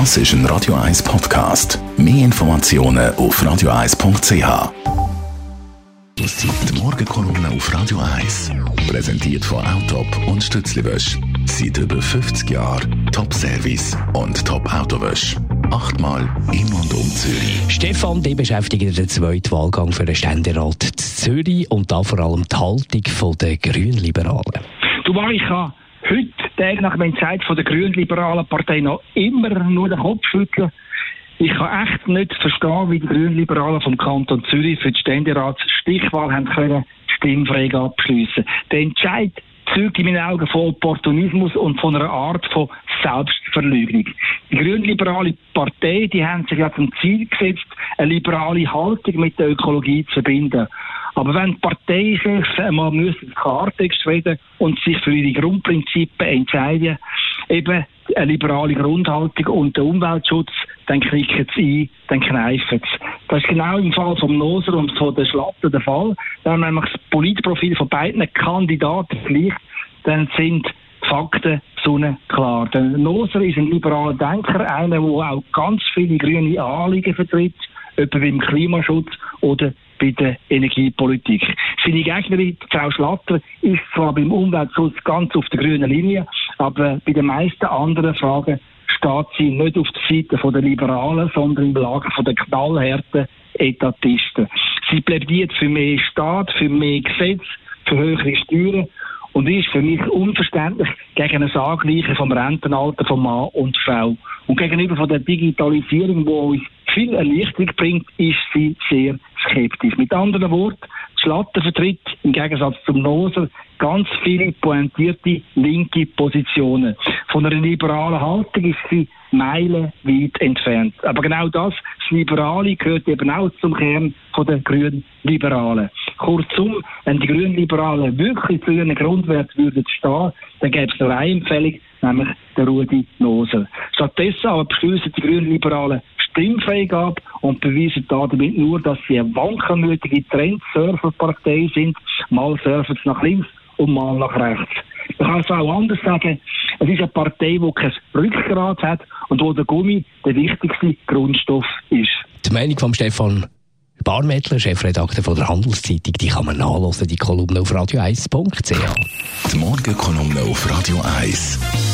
Das ist ein Radio 1 Podcast. Mehr Informationen auf radio1.ch. Die Morgenkolumne auf Radio 1. Präsentiert von Autop und Stützliwösch. Seit über 50 Jahren Top-Service und Top-Autowösch. Achtmal im und um Zürich. Stefan, die beschäftigt den zweiten Wahlgang für den Ständerat Zürich und da vor allem die Haltung der Grünliberalen. Du, ich habe heute, Tag nach dem Entscheid von der Grünliberalen Partei, noch immer nur den Kopf schütteln. Ich kann echt nicht verstehen, wie die Grünliberalen vom Kanton Zürich für die Ständeratsstichwahl haben können Stimmfrage abschliessen. Der Entscheid zeugt in meinen Augen von Opportunismus und von einer Art von Selbstverleugnung. Die grünliberale Partei, die haben sich ja zum Ziel gesetzt, eine liberale Haltung mit der Ökologie zu verbinden. Aber wenn die Partei sich einmal müssen Klartext reden und sich für ihre Grundprinzipien entscheiden, eben eine liberale Grundhaltung und den Umweltschutz, dann klicken sie ein, dann kneifen sie. Das ist genau im Fall vom Noser und von der Schlatter der Fall. Wenn man nämlich das Politprofil von beiden Kandidaten vergleicht, dann sind Fakten sonnenklar. Der Noser ist ein liberaler Denker, einer, der auch ganz viele grüne Anliegen vertritt, etwa beim Klimaschutz oder bei der Energiepolitik. Seine Gegnerin, Frau Schlatter, ist zwar beim Umweltschutz ganz auf der grünen Linie, aber bei den meisten anderen Fragen steht sie nicht auf der Seite der Liberalen, sondern im Lager der knallharten Etatisten. Sie plädiert für mehr Staat, für mehr Gesetz, für höhere Steuern und ist für mich unverständlich gegen ein Angleichen vom Rentenalter von Mann und Frau. Und gegenüber von der Digitalisierung, die uns viel Erleichterung bringt, ist sie sehr skeptisch. Mit anderen Worten, Schlatter vertritt im Gegensatz zum Noser ganz viele pointierte linke Positionen. Von einer liberalen Haltung ist sie meilenweit entfernt. Aber genau das, das Liberale, gehört eben auch zum Kern der Grünen Liberalen. Kurzum, wenn die Grünen Liberalen wirklich zu ihren Grundwerten würden stehen, dann gäbe es nur eine Empfehlung, nämlich der Rudi Noser. Stattdessen aber beschließen die Grünen Liberalen Stimmfreigabe und beweisen damit nur, dass sie eine wankelmütige Trendsurferpartei sind. Mal surfen sie nach links und mal nach rechts. Man kann es auch anders sagen. Es ist eine Partei, die kein Rückgrat hat und wo der Gummi der wichtigste Grundstoff ist. Die Meinung von Stefan Barmettler, Chefredakteur von der Handelszeitung, die kann man nachlesen, die Kolumne auf radio1.ch. Die Morgenkolumne auf Radio 1.